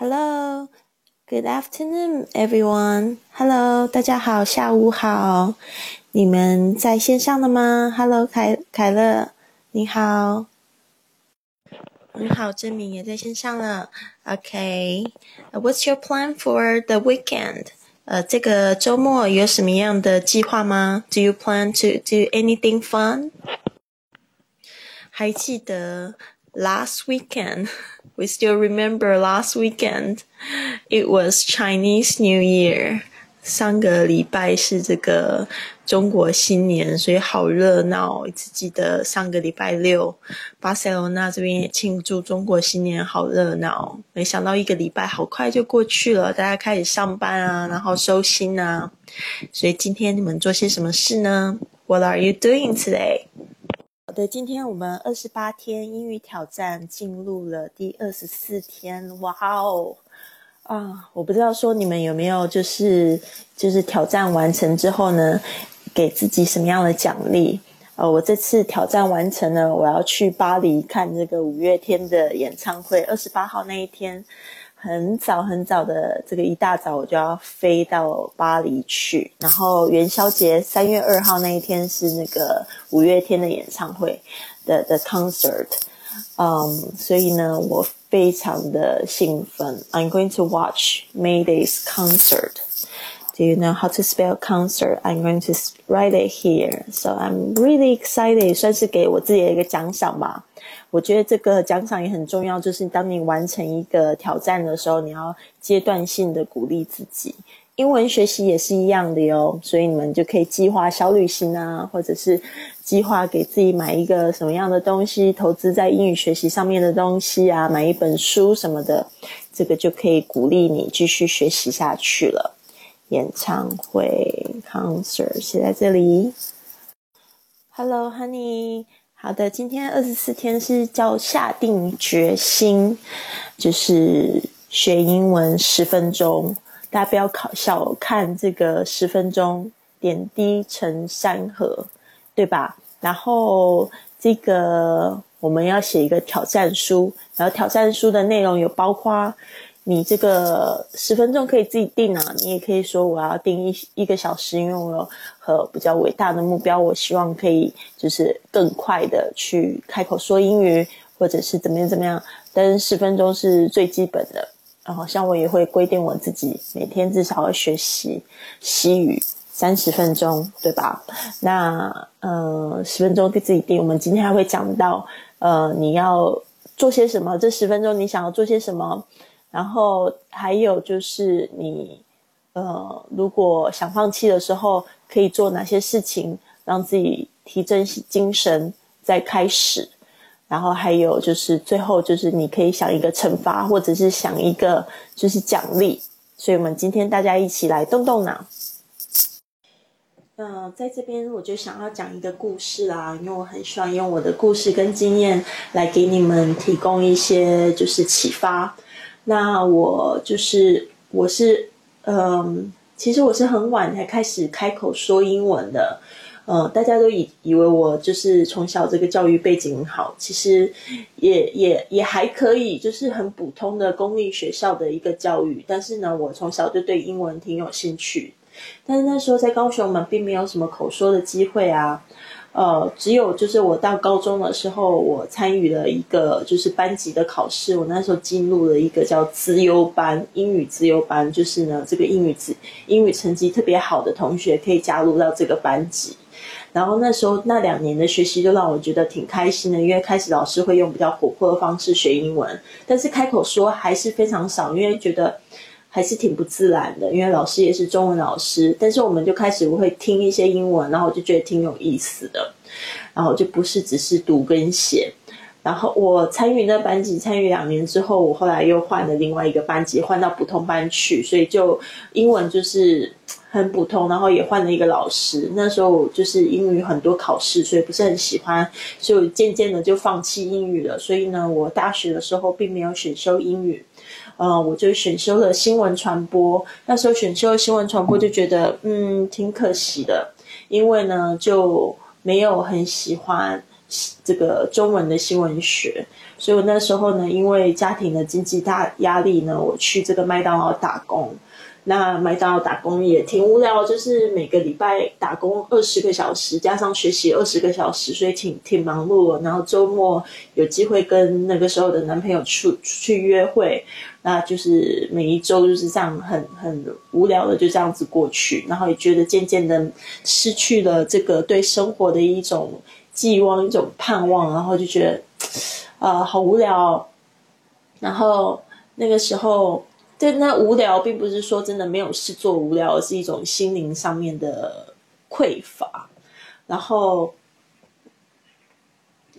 Hello, good afternoon, everyone. Hello，大家好，下午好。你们在线上了吗？Hello，凯凯乐，你好。你好，郑敏也在线上了。OK，What's your plan for the weekend？呃，这个周末有什么样的计划吗？Do you plan to do anything fun？还记得 last weekend? We still remember last weekend. It was Chinese New Year. 上个礼拜是这个中国新年，所以好热闹。只记得上个礼拜六，巴塞罗那这边也庆祝中国新年，好热闹。没想到一个礼拜好快就过去了，大家开始上班啊，然后收心啊。所以今天你们做些什么事呢？What are you doing today？好的，今天我们二十八天英语挑战进入了第二十四天。哇哦！啊，我不知道说你们有没有就是就是挑战完成之后呢，给自己什么样的奖励？呃，我这次挑战完成了，我要去巴黎看这个五月天的演唱会。二十八号那一天，很早很早的这个一大早我就要飞到巴黎去，然后元宵节三月二号那一天是那个五月天的演唱会的的 concert。嗯，所以呢，我。非常的兴奋。I'm going to watch Mayday's concert. Do you know how to spell concert? I'm going to write it here. So I'm really excited. 算是给我自己的一个奖赏吧。我觉得这个奖赏也很重要，就是当你完成一个挑战的时候，你要阶段性的鼓励自己。英文学习也是一样的哟，所以你们就可以计划小旅行啊，或者是计划给自己买一个什么样的东西，投资在英语学习上面的东西啊，买一本书什么的，这个就可以鼓励你继续学习下去了。演唱会 concert 写在这里。Hello, honey。好的，今天二十四天是叫下定决心，就是学英文十分钟。大家不要考小看这个十分钟，点滴成山河，对吧？然后这个我们要写一个挑战书，然后挑战书的内容有包括你这个十分钟可以自己定啊，你也可以说我要定一一个小时，因为我有和比较伟大的目标，我希望可以就是更快的去开口说英语，或者是怎么样怎么样。但是十分钟是最基本的。然后像我也会规定我自己每天至少要学习西语三十分钟，对吧？那嗯十分钟给自己定。我们今天还会讲到呃你要做些什么，这十分钟你想要做些什么？然后还有就是你呃如果想放弃的时候，可以做哪些事情让自己提振精神再开始？然后还有就是最后就是你可以想一个惩罚，或者是想一个就是奖励。所以我们今天大家一起来动动脑。呃，在这边我就想要讲一个故事啦，因为我很喜欢用我的故事跟经验来给你们提供一些就是启发。那我就是我是嗯，其实我是很晚才开始开口说英文的。呃，大家都以以为我就是从小这个教育背景好，其实也也也还可以，就是很普通的公立学校的一个教育。但是呢，我从小就对英文挺有兴趣。但是那时候在高雄嘛，并没有什么口说的机会啊。呃，只有就是我到高中的时候，我参与了一个就是班级的考试。我那时候进入了一个叫资优班，英语资优班，就是呢，这个英语英语成绩特别好的同学可以加入到这个班级。然后那时候那两年的学习就让我觉得挺开心的，因为开始老师会用比较活泼的方式学英文，但是开口说还是非常少，因为觉得还是挺不自然的。因为老师也是中文老师，但是我们就开始会听一些英文，然后我就觉得挺有意思的，然后就不是只是读跟写。然后我参与那班级参与两年之后，我后来又换了另外一个班级，换到普通班去，所以就英文就是。很普通，然后也换了一个老师。那时候就是英语很多考试，所以不是很喜欢，所以渐渐的就放弃英语了。所以呢，我大学的时候并没有选修英语，呃，我就选修了新闻传播。那时候选修新闻传播就觉得，嗯，挺可惜的，因为呢就没有很喜欢。这个中文的新闻学。所以我那时候呢，因为家庭的经济大压力呢，我去这个麦当劳打工。那麦当劳打工也挺无聊，就是每个礼拜打工二十个小时，加上学习二十个小时，所以挺挺忙碌。然后周末有机会跟那个时候的男朋友出出去约会，那就是每一周就是这样很很无聊的就这样子过去。然后也觉得渐渐的失去了这个对生活的一种寄望、一种盼望，然后就觉得呃好无聊。然后那个时候。对，那无聊并不是说真的没有事做无聊，而是一种心灵上面的匮乏。然后，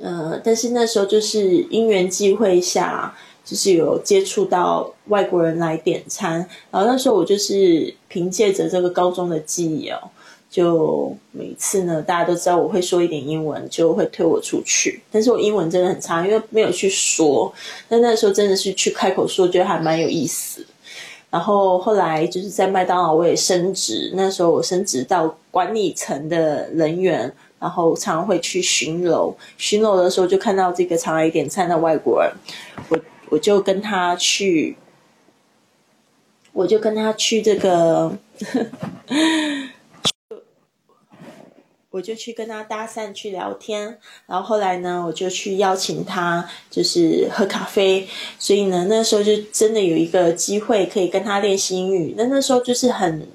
呃，但是那时候就是因缘际会下，就是有接触到外国人来点餐，然后那时候我就是凭借着这个高中的记忆哦。就每次呢，大家都知道我会说一点英文，就会推我出去。但是我英文真的很差，因为没有去说。但那时候真的是去开口说，觉得还蛮有意思。然后后来就是在麦当劳，我也升职。那时候我升职到管理层的人员，然后常常会去巡楼。巡楼的时候就看到这个常来点餐的外国人，我我就跟他去，我就跟他去这个。我就去跟他搭讪，去聊天，然后后来呢，我就去邀请他，就是喝咖啡。所以呢，那时候就真的有一个机会可以跟他练习英语。那那时候就是很，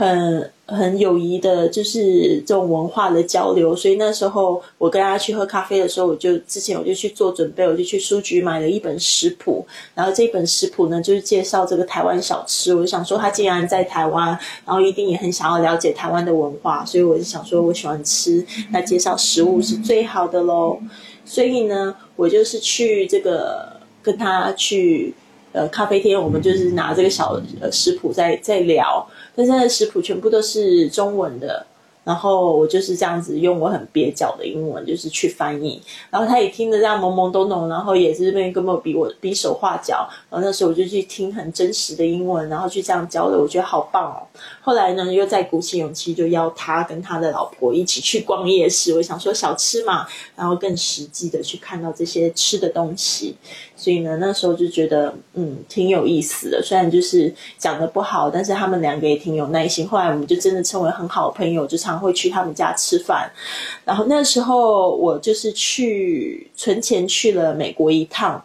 很。很友谊的，就是这种文化的交流，所以那时候我跟他去喝咖啡的时候，我就之前我就去做准备，我就去书局买了一本食谱，然后这本食谱呢就是介绍这个台湾小吃，我就想说他既然在台湾，然后一定也很想要了解台湾的文化，所以我就想说我喜欢吃，那介绍食物是最好的喽，所以呢，我就是去这个跟他去呃咖啡厅，我们就是拿这个小呃食谱在在聊。但是食谱全部都是中文的。然后我就是这样子用我很蹩脚的英文，就是去翻译。然后他也听得这样懵懵懂懂，然后也是这边根本比我比手画脚。然后那时候我就去听很真实的英文，然后去这样交流，我觉得好棒哦。后来呢，又再鼓起勇气，就邀他跟他的老婆一起去逛夜市。我想说小吃嘛，然后更实际的去看到这些吃的东西。所以呢，那时候就觉得嗯挺有意思的。虽然就是讲的不好，但是他们两个也挺有耐心。后来我们就真的成为很好的朋友，就常。会去他们家吃饭，然后那时候我就是去存钱去了美国一趟，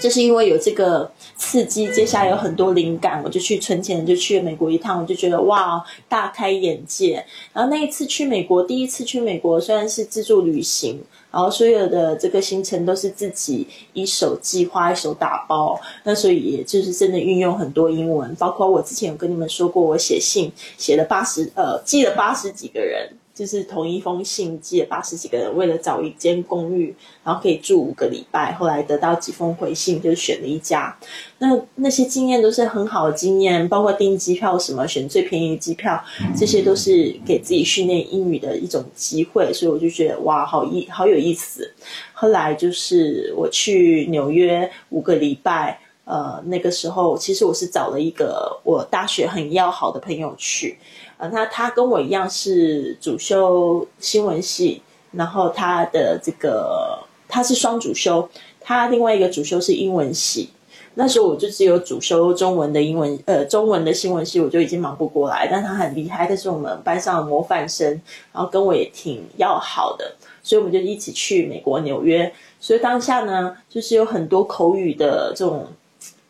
就是因为有这个刺激，接下来有很多灵感，我就去存钱，就去了美国一趟，我就觉得哇，大开眼界。然后那一次去美国，第一次去美国，虽然是自助旅行。然后所有的这个行程都是自己一手计划、一手打包，那所以也就是真的运用很多英文，包括我之前有跟你们说过，我写信写了八十呃，寄了八十几个人。就是同一封信寄了八十几个人，为了找一间公寓，然后可以住五个礼拜。后来得到几封回信，就选了一家。那那些经验都是很好的经验，包括订机票什么，选最便宜的机票，这些都是给自己训练英语的一种机会。所以我就觉得哇，好意好有意思。后来就是我去纽约五个礼拜，呃，那个时候其实我是找了一个我大学很要好的朋友去。啊，那他跟我一样是主修新闻系，然后他的这个他是双主修，他另外一个主修是英文系。那时候我就只有主修中文的英文，呃，中文的新闻系我就已经忙不过来。但他很厉害，他是我们班上的模范生，然后跟我也挺要好的，所以我们就一起去美国纽约。所以当下呢，就是有很多口语的这种。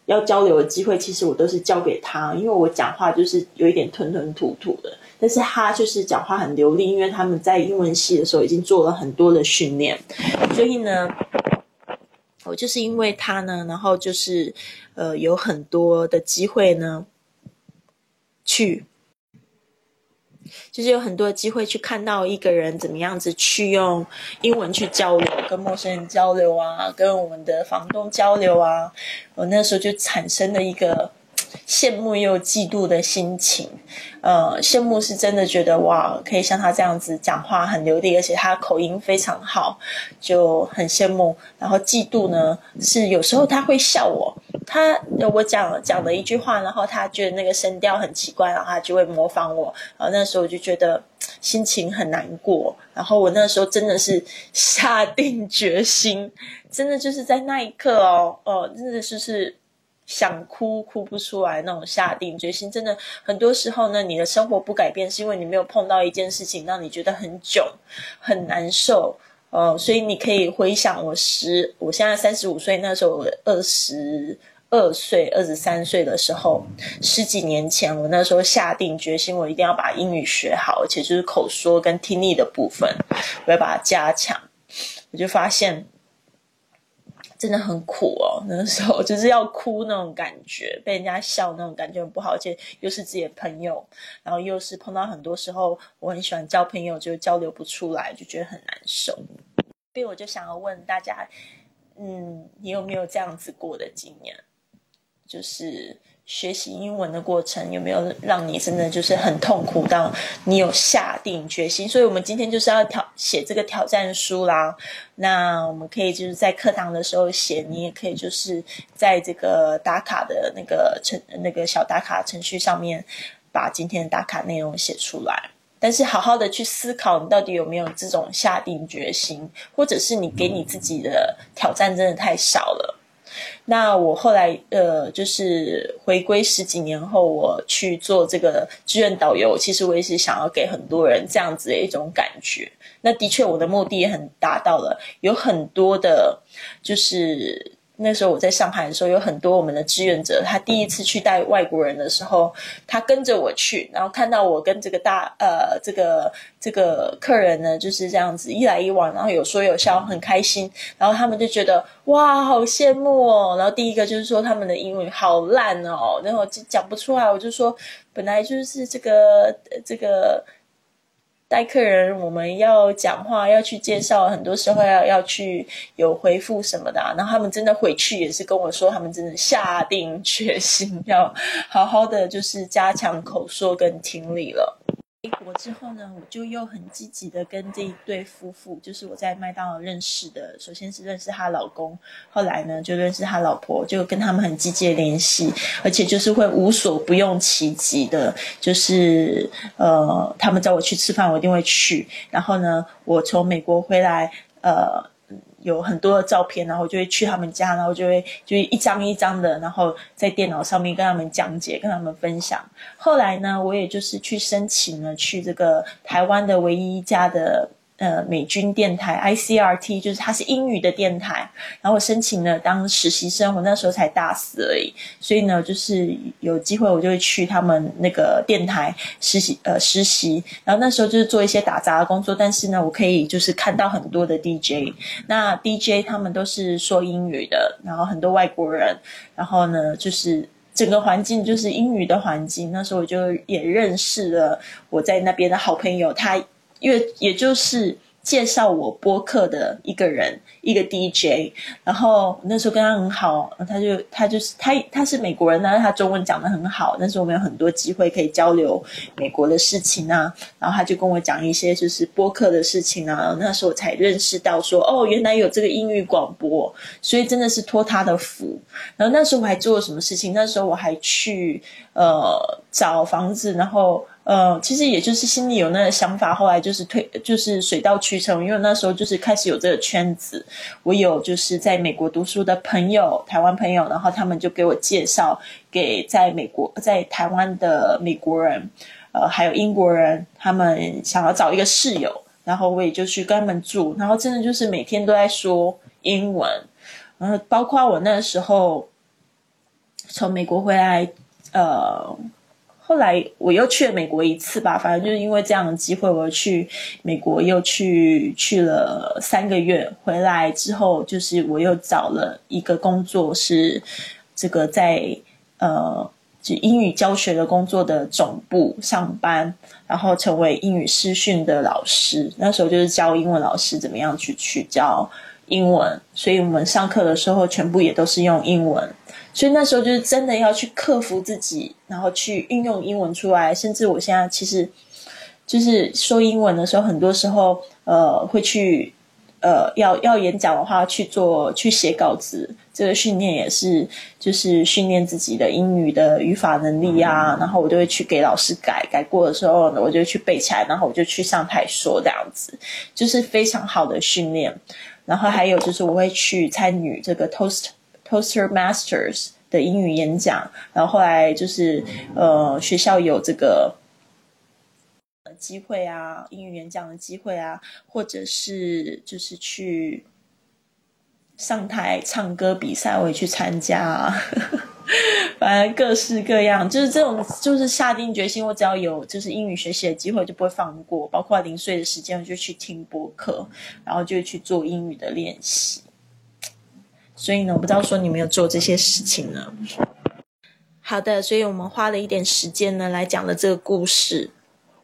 要交流的机会，其实我都是交给他，因为我讲话就是有一点吞吞吐吐的，但是他就是讲话很流利，因为他们在英文系的时候已经做了很多的训练，所以呢，我就是因为他呢，然后就是呃有很多的机会呢去。就是有很多机会去看到一个人怎么样子去用英文去交流，跟陌生人交流啊，跟我们的房东交流啊。我那时候就产生了一个羡慕又嫉妒的心情。呃，羡慕是真的觉得哇，可以像他这样子讲话很流利，而且他口音非常好，就很羡慕。然后嫉妒呢，是有时候他会笑我。他我讲讲了一句话，然后他觉得那个声调很奇怪，然后他就会模仿我。然后那时候我就觉得心情很难过。然后我那时候真的是下定决心，真的就是在那一刻哦，哦，真的就是想哭哭不出来那种下定决心。真的很多时候呢，你的生活不改变，是因为你没有碰到一件事情让你觉得很囧、很难受。呃，所以你可以回想我十，我现在三十五岁，那时候我二十。二岁、二十三岁的时候，十几年前，我那时候下定决心，我一定要把英语学好，而且就是口说跟听力的部分，我要把它加强。我就发现真的很苦哦，那时候就是要哭那种感觉，被人家笑那种感觉很不好，而且又是自己的朋友，然后又是碰到很多时候我很喜欢交朋友，就交流不出来，就觉得很难受。所以我就想要问大家，嗯，你有没有这样子过的经验？就是学习英文的过程有没有让你真的就是很痛苦到你有下定决心？所以我们今天就是要挑写这个挑战书啦。那我们可以就是在课堂的时候写，你也可以就是在这个打卡的那个程那个小打卡程序上面把今天的打卡内容写出来。但是好好的去思考，你到底有没有这种下定决心，或者是你给你自己的挑战真的太少了。那我后来呃，就是回归十几年后，我去做这个志愿导游。其实我也是想要给很多人这样子的一种感觉。那的确，我的目的也很达到了，有很多的，就是。那时候我在上海的时候，有很多我们的志愿者。他第一次去带外国人的时候，他跟着我去，然后看到我跟这个大呃这个这个客人呢就是这样子一来一往，然后有说有笑，很开心。然后他们就觉得哇，好羡慕哦。然后第一个就是说他们的英文好烂哦，然后就讲不出来。我就说本来就是这个这个。带客人，我们要讲话，要去介绍，很多时候要要去有回复什么的。然后他们真的回去也是跟我说，他们真的下定决心要好好的，就是加强口说跟听力了。回国之后呢，我就又很积极的跟这一对夫妇，就是我在麦当劳认识的。首先是认识她老公，后来呢就认识他老婆，就跟他们很积极联系，而且就是会无所不用其极的，就是呃，他们叫我去吃饭，我一定会去。然后呢，我从美国回来，呃。有很多的照片，然后就会去他们家，然后就会就一张一张的，然后在电脑上面跟他们讲解，跟他们分享。后来呢，我也就是去申请了去这个台湾的唯一一家的。呃，美军电台 ICRT 就是它是英语的电台，然后我申请了当实习生，我那时候才大四而已，所以呢，就是有机会我就会去他们那个电台实习，呃，实习，然后那时候就是做一些打杂的工作，但是呢，我可以就是看到很多的 DJ，那 DJ 他们都是说英语的，然后很多外国人，然后呢，就是整个环境就是英语的环境，那时候我就也认识了我在那边的好朋友，他。因为也就是介绍我播客的一个人，一个 DJ，然后那时候跟他很好，他就他就是他他是美国人呢，他中文讲的很好，但是我们有很多机会可以交流美国的事情啊，然后他就跟我讲一些就是播客的事情啊，那时候我才认识到说哦，原来有这个英语广播，所以真的是托他的福。然后那时候我还做了什么事情？那时候我还去呃找房子，然后。呃，其实也就是心里有那个想法，后来就是推，就是水到渠成。因为那时候就是开始有这个圈子，我有就是在美国读书的朋友，台湾朋友，然后他们就给我介绍给在美国、在台湾的美国人，呃，还有英国人，他们想要找一个室友，然后我也就去跟他们住，然后真的就是每天都在说英文，然后包括我那时候从美国回来，呃。后来我又去了美国一次吧，反正就是因为这样的机会，我去美国又去去了三个月。回来之后，就是我又找了一个工作，是这个在呃，就英语教学的工作的总部上班，然后成为英语师训的老师。那时候就是教英文老师怎么样去去教英文，所以我们上课的时候全部也都是用英文。所以那时候就是真的要去克服自己，然后去运用英文出来。甚至我现在其实就是说英文的时候，很多时候呃会去呃要要演讲的话去做去写稿子，这个训练也是就是训练自己的英语的语法能力啊。然后我就会去给老师改，改过的时候呢，我就去背起来，然后我就去上台说这样子，就是非常好的训练。然后还有就是我会去参与这个 Toast Toaster Masters 的英语演讲，然后后来就是呃学校有这个。机会啊，英语演讲的机会啊，或者是就是去上台唱歌比赛，我也去参加啊。反正各式各样，就是这种，就是下定决心，我只要有就是英语学习的机会，就不会放过。包括零碎的时间，我就去听播客，然后就去做英语的练习。所以呢，我不知道说你没有做这些事情呢。好的，所以我们花了一点时间呢，来讲了这个故事。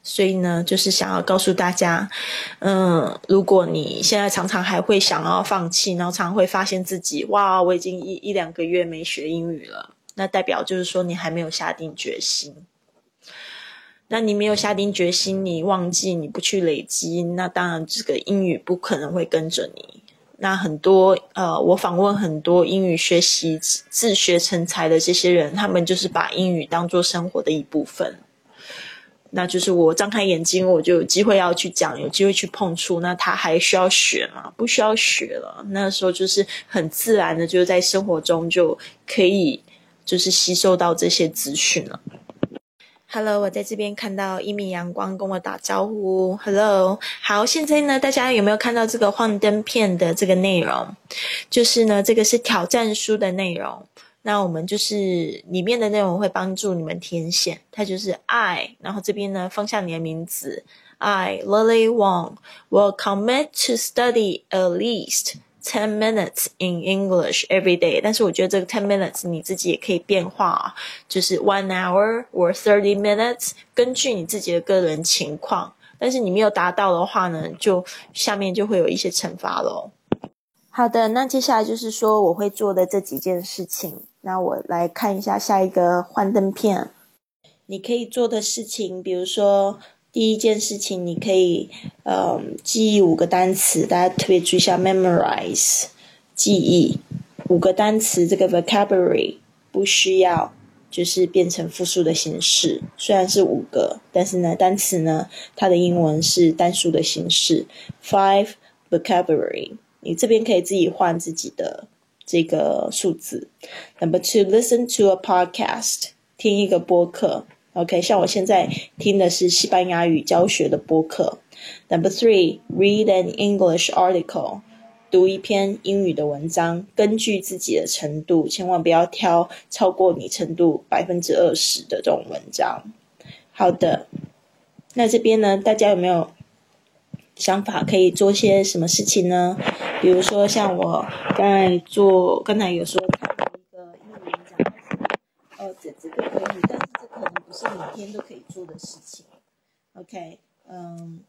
所以呢，就是想要告诉大家，嗯，如果你现在常常还会想要放弃，然后常常会发现自己，哇，我已经一一两个月没学英语了，那代表就是说你还没有下定决心。那你没有下定决心，你忘记你不去累积，那当然这个英语不可能会跟着你。那很多呃，我访问很多英语学习自学成才的这些人，他们就是把英语当做生活的一部分。那就是我张开眼睛，我就有机会要去讲，有机会去碰触。那他还需要学吗？不需要学了。那时候就是很自然的，就在生活中就可以就是吸收到这些资讯了。Hello，我在这边看到一米阳光跟我打招呼。Hello，好，现在呢，大家有没有看到这个幻灯片的这个内容？就是呢，这个是挑战书的内容。那我们就是里面的内容会帮助你们填写，它就是 I，然后这边呢放下你的名字，I Lily Wang will commit to study at least ten minutes in English every day。但是我觉得这个 ten minutes 你自己也可以变化，就是 one hour or thirty minutes，根据你自己的个人情况。但是你没有达到的话呢，就下面就会有一些惩罚喽。好的，那接下来就是说我会做的这几件事情。那我来看一下下一个幻灯片。你可以做的事情，比如说第一件事情，你可以呃记忆五个单词，大家特别注意一下，memorize 记忆五个单词。这个 vocabulary 不需要就是变成复数的形式，虽然是五个，但是呢单词呢它的英文是单数的形式。Five vocabulary。你这边可以自己换自己的这个数字。Number two, listen to a podcast，听一个播客。OK，像我现在听的是西班牙语教学的播客。Number three, read an English article，读一篇英语的文章，根据自己的程度，千万不要挑超过你程度百分之二十的这种文章。好的，那这边呢，大家有没有？想法可以做些什么事情呢？比如说像我刚才做，刚才有说看了一个英语演讲，哦，这这个可以，但是这可能是每天都可以做的事情。OK，嗯，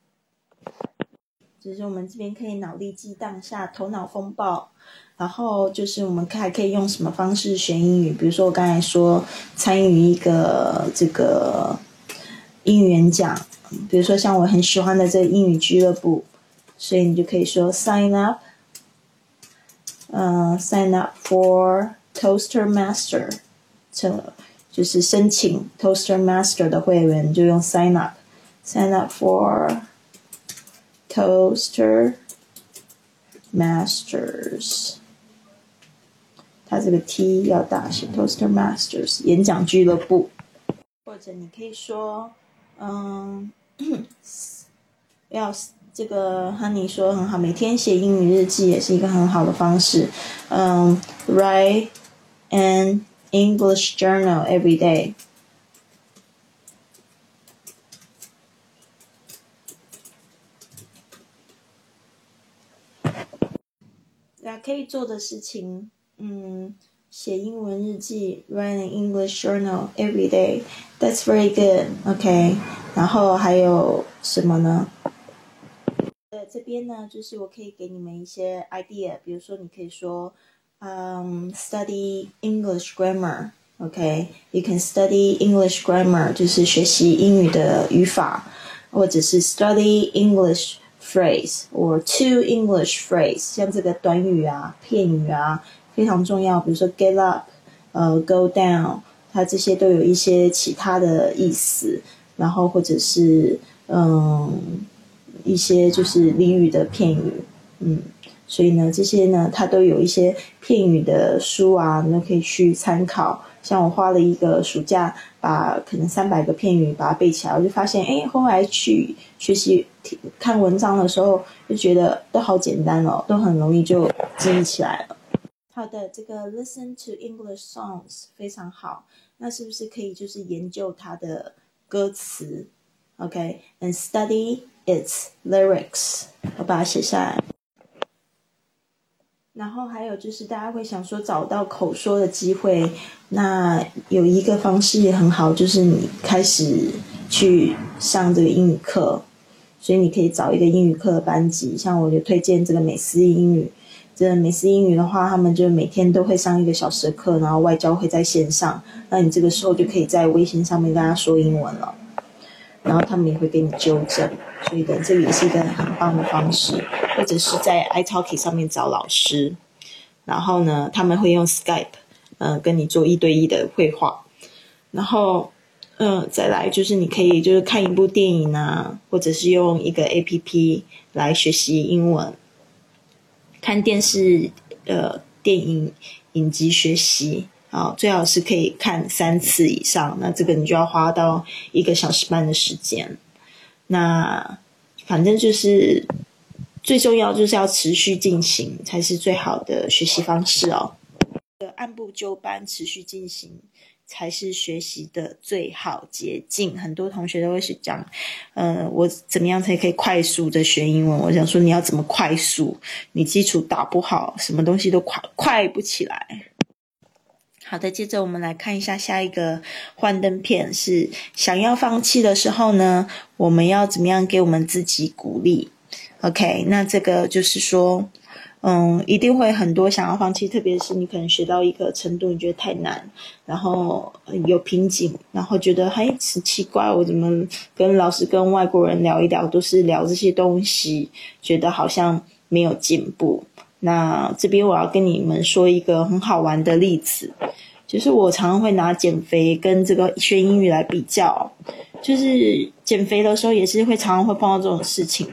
就是我们这边可以脑力激荡下，头脑风暴，然后就是我们还可以用什么方式学英语？比如说我刚才说参与一个这个英语演讲。比如说像我很喜欢的这个英语俱乐部，所以你就可以说 sign up，嗯，sign up for Toaster Master，这就是申请 Toaster Master 的会员就用 sign up，sign up for Toaster Masters，它这个 T 要大写，Toaster Masters 演讲俱乐部，或者你可以说，嗯。要这个，Honey 说很好，每天写英语日记也是一个很好的方式。嗯，write and English journal every day。那可以做的事情，嗯。写英文日记，write an English journal every day. That's very good. OK，然后还有什么呢？呃，这边呢，就是我可以给你们一些 idea，比如说你可以说， 嗯，study English grammar. OK，you can study English grammar，就是学习英语的语法，或者是 study English phrase or two English phrase，像这个短语啊、片语啊非常重要。比如说 get up，呃，go down，它这些都有一些其他的意思。然后或者是嗯一些就是俚语的片语，嗯，所以呢这些呢它都有一些片语的书啊，你都可以去参考。像我花了一个暑假，把可能三百个片语把它背起来，我就发现，哎，后来去学习看文章的时候，就觉得都好简单哦，都很容易就记忆起来了。好的，这个 listen to English songs 非常好，那是不是可以就是研究它的歌词？OK，and study its lyrics，我把它写下来。然后还有就是，大家会想说找到口说的机会，那有一个方式也很好，就是你开始去上这个英语课，所以你可以找一个英语课的班级，像我就推荐这个美思英语。这美思英语的话，他们就每天都会上一个小时的课，然后外教会在线上，那你这个时候就可以在微信上面跟他说英文了，然后他们也会给你纠正。所以的，这个也是一个很棒的方式，或者是在 iTalki 上面找老师，然后呢，他们会用 Skype，嗯，跟你做一对一的绘画，然后，嗯，再来就是你可以就是看一部电影啊，或者是用一个 APP 来学习英文，看电视，呃，电影影集学习，啊，最好是可以看三次以上，那这个你就要花到一个小时半的时间。那反正就是最重要，就是要持续进行才是最好的学习方式哦。按部就班，持续进行才是学习的最好捷径。很多同学都会是讲，呃，我怎么样才可以快速的学英文？我想说，你要怎么快速？你基础打不好，什么东西都快快不起来。好的，接着我们来看一下下一个幻灯片，是想要放弃的时候呢，我们要怎么样给我们自己鼓励？OK，那这个就是说，嗯，一定会很多想要放弃，特别是你可能学到一个程度，你觉得太难，然后有瓶颈，然后觉得嘿，很奇怪，我怎么跟老师跟外国人聊一聊，都是聊这些东西，觉得好像没有进步。那这边我要跟你们说一个很好玩的例子，就是我常常会拿减肥跟这个学英语来比较，就是减肥的时候也是会常常会碰到这种事情，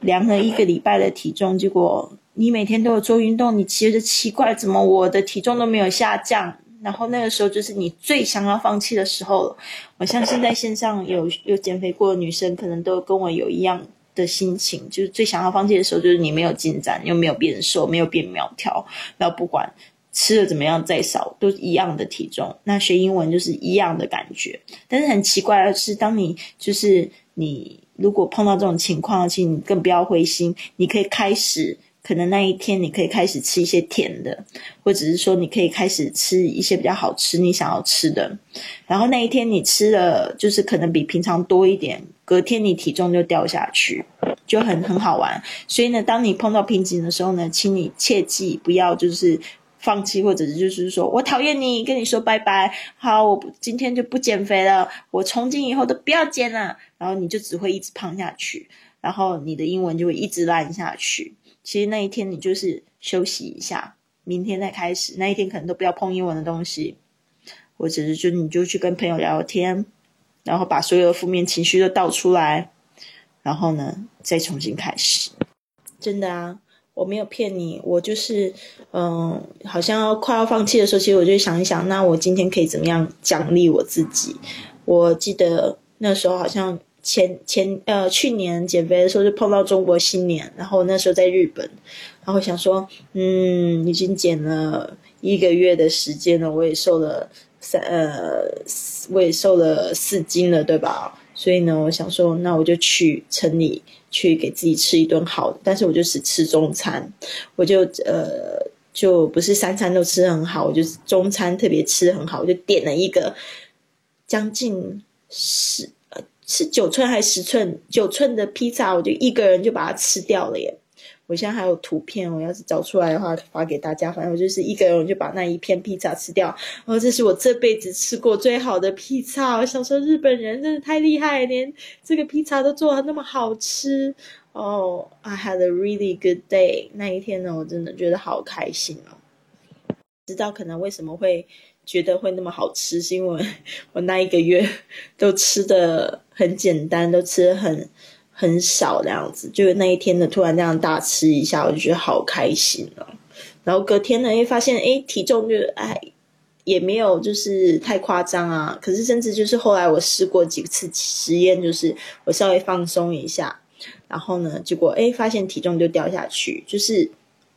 量了一个礼拜的体重，结果你每天都有做运动，你其实奇怪怎么我的体重都没有下降，然后那个时候就是你最想要放弃的时候了。我相信在线上有有减肥过的女生，可能都跟我有一样。的心情就是最想要放弃的时候，就是你没有进展，又没有变瘦，没有变苗条，然后不管吃的怎么样再少，都一样的体重。那学英文就是一样的感觉。但是很奇怪的是，当你就是你如果碰到这种情况，请你更不要灰心，你可以开始。可能那一天你可以开始吃一些甜的，或者是说你可以开始吃一些比较好吃你想要吃的，然后那一天你吃了就是可能比平常多一点，隔天你体重就掉下去，就很很好玩。所以呢，当你碰到瓶颈的时候呢，请你切记不要就是放弃，或者是就是说我讨厌你，跟你说拜拜，好，我今天就不减肥了，我从今以后都不要减了，然后你就只会一直胖下去，然后你的英文就会一直烂下去。其实那一天你就是休息一下，明天再开始。那一天可能都不要碰英文的东西，或者是就你就去跟朋友聊聊天，然后把所有的负面情绪都倒出来，然后呢再重新开始。真的啊，我没有骗你，我就是嗯，好像要快要放弃的时候，其实我就想一想，那我今天可以怎么样奖励我自己？我记得那时候好像。前前呃去年减肥的时候就碰到中国新年，然后那时候在日本，然后想说，嗯，已经减了一个月的时间了，我也瘦了三呃，我也瘦了四斤了，对吧？所以呢，我想说，那我就去城里去给自己吃一顿好的，但是我就只吃中餐，我就呃就不是三餐都吃很好，我就中餐特别吃很好，我就点了一个将近十。是九寸还是十寸？九寸的披萨，我就一个人就把它吃掉了耶！我现在还有图片，我要是找出来的话发给大家。反正我就是一个人，我就把那一片披萨吃掉。然后这是我这辈子吃过最好的披萨。我想说，日本人真的太厉害，连这个披萨都做的那么好吃哦，I had a really good day。那一天呢，我真的觉得好开心哦。知道可能为什么会觉得会那么好吃，是因为我那一个月 都吃的很简单，都吃的很很少那样子。就那一天呢，突然这样大吃一下，我就觉得好开心哦。然后隔天呢，又发现哎，体重就哎也没有就是太夸张啊。可是甚至就是后来我试过几次实验，就是我稍微放松一下，然后呢，结果哎发现体重就掉下去，就是。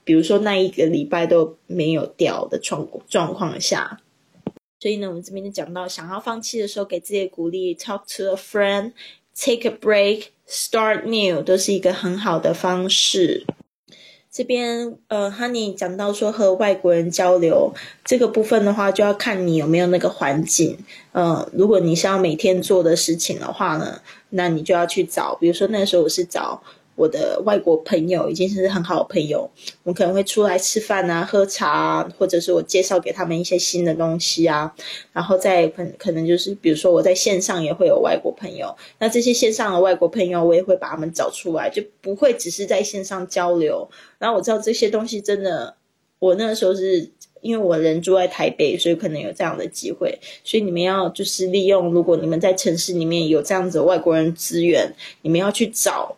比如说那一个礼拜都没有掉的状状况下，所以呢，我们这边就讲到，想要放弃的时候，给自己鼓励，talk to a friend，take a break，start new，都是一个很好的方式。这边呃，Honey 讲到说和外国人交流这个部分的话，就要看你有没有那个环境。呃，如果你是要每天做的事情的话呢，那你就要去找，比如说那时候我是找。我的外国朋友已经是很好的朋友，我可能会出来吃饭啊、喝茶啊，或者是我介绍给他们一些新的东西啊，然后再可可能就是比如说我在线上也会有外国朋友，那这些线上的外国朋友我也会把他们找出来，就不会只是在线上交流。然后我知道这些东西真的，我那个时候是因为我人住在台北，所以可能有这样的机会，所以你们要就是利用，如果你们在城市里面有这样子外国人资源，你们要去找。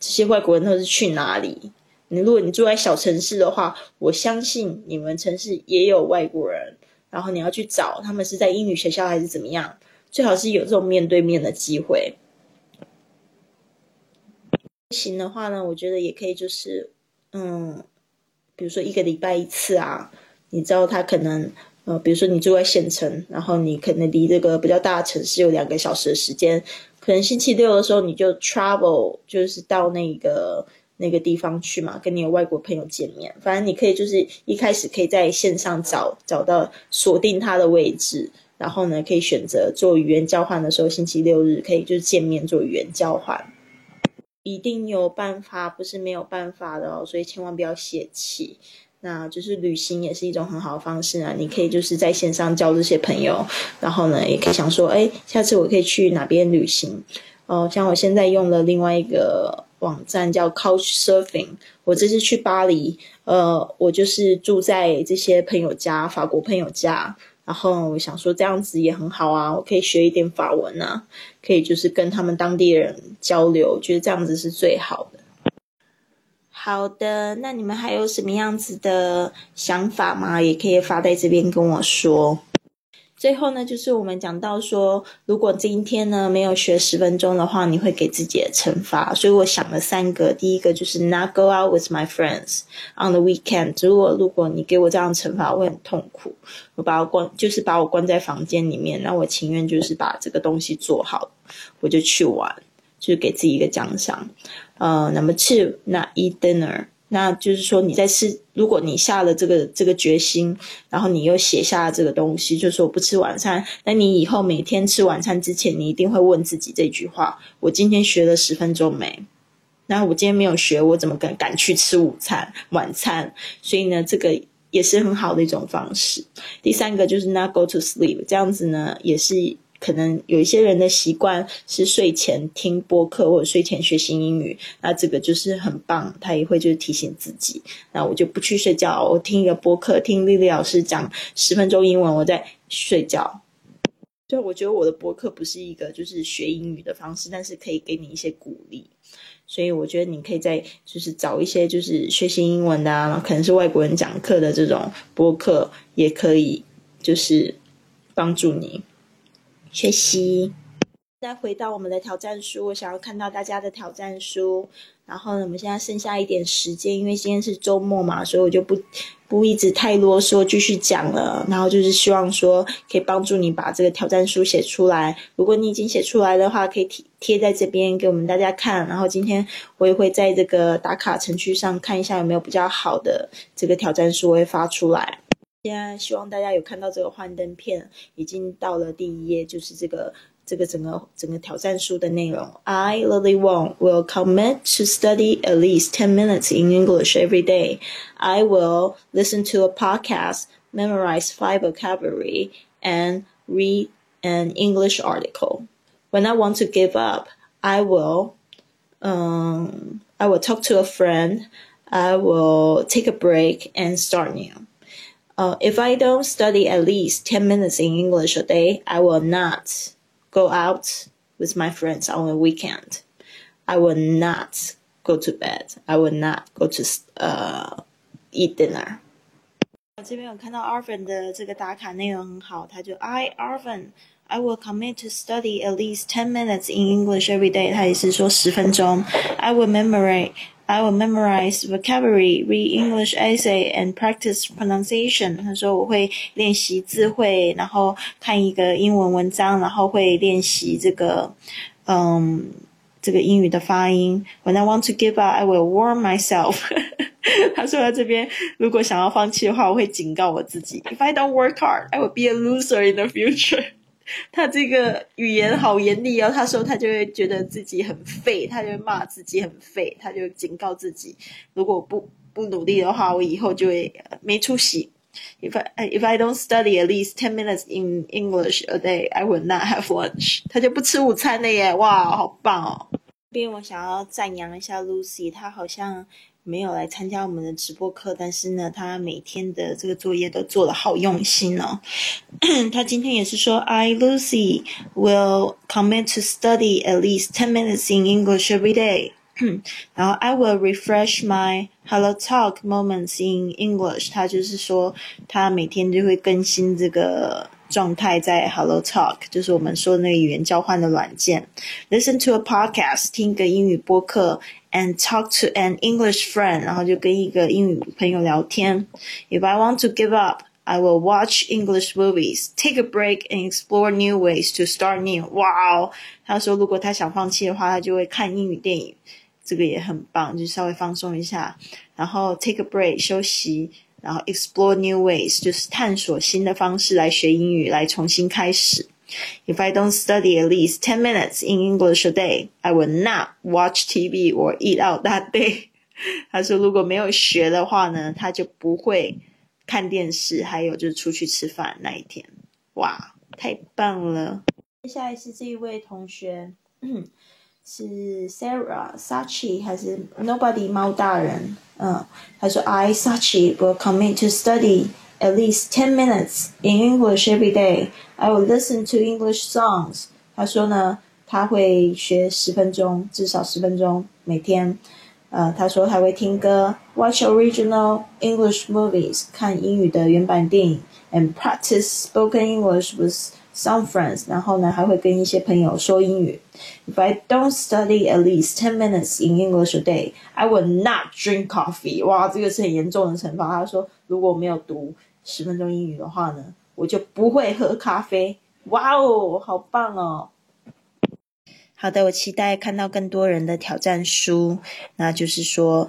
这些外国人都是去哪里？你如果你住在小城市的话，我相信你们城市也有外国人。然后你要去找他们是在英语学校还是怎么样？最好是有这种面对面的机会。行的话呢，我觉得也可以，就是嗯，比如说一个礼拜一次啊。你知道他可能呃，比如说你住在县城，然后你可能离这个比较大的城市有两个小时的时间。可能星期六的时候你就 travel，就是到那个那个地方去嘛，跟你的外国朋友见面。反正你可以就是一开始可以在线上找找到锁定他的位置，然后呢可以选择做语言交换的时候，星期六日可以就是见面做语言交换。一定有办法，不是没有办法的哦，所以千万不要泄气。那就是旅行也是一种很好的方式啊！你可以就是在线上交这些朋友，然后呢，也可以想说，哎，下次我可以去哪边旅行？哦，像我现在用了另外一个网站叫 Couch Surfing，我这次去巴黎，呃，我就是住在这些朋友家，法国朋友家，然后我想说这样子也很好啊，我可以学一点法文啊，可以就是跟他们当地人交流，觉得这样子是最好的。好的，那你们还有什么样子的想法吗？也可以发在这边跟我说。最后呢，就是我们讲到说，如果今天呢没有学十分钟的话，你会给自己的惩罚。所以我想了三个，第一个就是 not go out with my friends on the weekend。如果如果你给我这样惩罚，我会很痛苦。我把我关，就是把我关在房间里面，那我情愿就是把这个东西做好，我就去玩，就是给自己一个奖赏。呃，Number two，那 eat dinner，那就是说你在吃，如果你下了这个这个决心，然后你又写下了这个东西，就是说不吃晚餐，那你以后每天吃晚餐之前，你一定会问自己这句话：我今天学了十分钟没？那我今天没有学，我怎么敢敢去吃午餐、晚餐？所以呢，这个也是很好的一种方式。第三个就是 not go to sleep，这样子呢也是。可能有一些人的习惯是睡前听播客或者睡前学习英语，那这个就是很棒，他也会就是提醒自己。那我就不去睡觉，我听一个播客，听丽丽老师讲十分钟英文，我在睡觉。所以我觉得我的播客不是一个就是学英语的方式，但是可以给你一些鼓励。所以我觉得你可以在就是找一些就是学习英文的啊，可能是外国人讲课的这种播客，也可以就是帮助你。学习，再回到我们的挑战书，我想要看到大家的挑战书。然后呢，我们现在剩下一点时间，因为今天是周末嘛，所以我就不不一直太啰嗦，继续讲了。然后就是希望说，可以帮助你把这个挑战书写出来。如果你已经写出来的话，可以贴贴在这边给我们大家看。然后今天我也会在这个打卡程序上看一下有没有比较好的这个挑战书会发出来。现在希望大家有看到这个幻灯片，已经到了第一页，就是这个这个整个整个挑战书的内容。I Lily Wong will commit to study at least ten minutes in English every day. I will listen to a podcast, memorize five vocabulary, and read an English article. When I want to give up, I will, um, I will talk to a friend. I will take a break and start new. Uh, if I don't study at least 10 minutes in English a day, I will not go out with my friends on a weekend. I will not go to bed. I will not go to uh, eat dinner. 这边有看到 Arvin 的这个打卡内容很好，他就 I Arvin I will commit to study at least ten minutes in English every day。他也是说十分钟。I will memorize I will memorize vocabulary, read English essay, and practice pronunciation。他说我会练习字汇，然后看一个英文文章，然后会练习这个，嗯，这个英语的发音。When I want to give up, I will warn myself 他说在这边，如果想要放弃的话，我会警告我自己。If I don't work hard, I will be a loser in the future。 他这个语言好严厉哦。他说他就会觉得自己很废，他就骂自己很废，他就警告自己，如果不不努力的话，我以后就会没出息。If I if I don't study at least ten minutes in English a day, I will not have lunch。他就不吃午餐了耶！哇，好棒哦！这边我想要赞扬一下 Lucy，她好像。没有来参加我们的直播课，但是呢，他每天的这个作业都做的好用心哦。他今天也是说，I Lucy will commit to study at least ten minutes in English every day。然后 I will refresh my Hello Talk moments in English。他就是说，他每天就会更新这个。状态在 Hello Talk，就是我们说那个语言交换的软件。Listen to a podcast，听个英语播客 ，and talk to an English friend，然后就跟一个英语朋友聊天。If I want to give up。I will watch English movies, take a break, and explore new ways to start new. 哇哦！他说，如果他想放弃的话，他就会看英语电影，这个也很棒，就稍微放松一下，然后 take a break 休息。然后 explore new ways 就是探索新的方式来学英语，来重新开始。 If I don't study at least ten minutes in English a day, I will not watch TV or eat out that day。他说如果没有学的话呢，他就不会看电视，还有就是出去吃饭那一天。哇，太棒了！接下来是这一位同学。是 Sarah Sachi 还是 Nobody 猫大人？嗯，他说 I Sachi will commit to study at least ten minutes in English every day. I will listen to English songs. 他说呢，他会学十分钟，至少十分钟每天。呃，他说他会听歌，watch original English movies，看英语的原版电影，and practice spoken English with some friends，然后呢还会跟一些朋友说英语。If I don't study at least ten minutes in English a day, I will not drink coffee。哇，这个是很严重的惩罚。他说，如果我没有读 十分钟英语的话呢，我就不会喝咖啡。哇哦，好棒哦！好的，我期待看到更多人的挑战书，那就是说。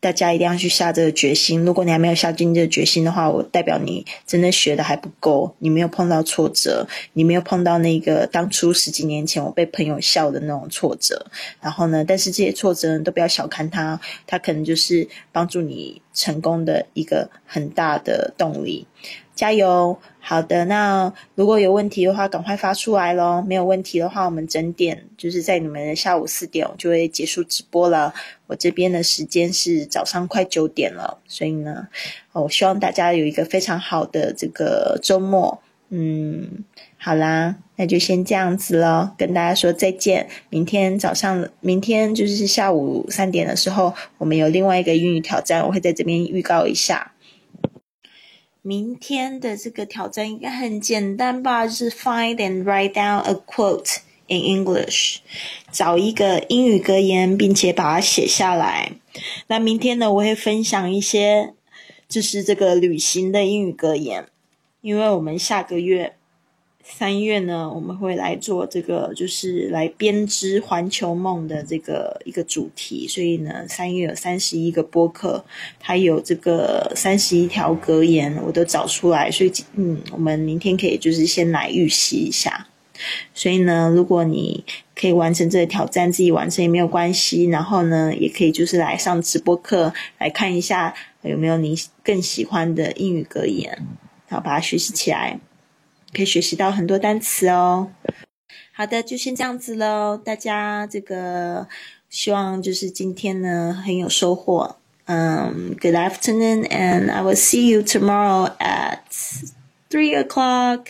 大家一定要去下这个决心。如果你还没有下定这个决心的话，我代表你真的学的还不够，你没有碰到挫折，你没有碰到那个当初十几年前我被朋友笑的那种挫折。然后呢，但是这些挫折都不要小看它，它可能就是帮助你成功的一个很大的动力。加油！好的，那如果有问题的话，赶快发出来咯。没有问题的话，我们整点就是在你们的下午四点就会结束直播了。我这边的时间是早上快九点了，所以呢，我希望大家有一个非常好的这个周末。嗯，好啦，那就先这样子咯，跟大家说再见。明天早上，明天就是下午三点的时候，我们有另外一个英语挑战，我会在这边预告一下。明天的这个挑战应该很简单吧？就是 find and write down a quote in English，找一个英语格言，并且把它写下来。那明天呢，我会分享一些就是这个旅行的英语格言，因为我们下个月。三月呢，我们会来做这个，就是来编织环球梦的这个一个主题。所以呢，三月有三十一个播客，它有这个三十一条格言，我都找出来。所以，嗯，我们明天可以就是先来预习一下。所以呢，如果你可以完成这个挑战，自己完成也没有关系。然后呢，也可以就是来上直播课，来看一下有没有你更喜欢的英语格言，然后把它学习起来。可以学习到很多单词哦。好的，就先这样子喽。大家这个希望就是今天呢很有收获。嗯 good afternoon, and I will see you tomorrow at three o'clock.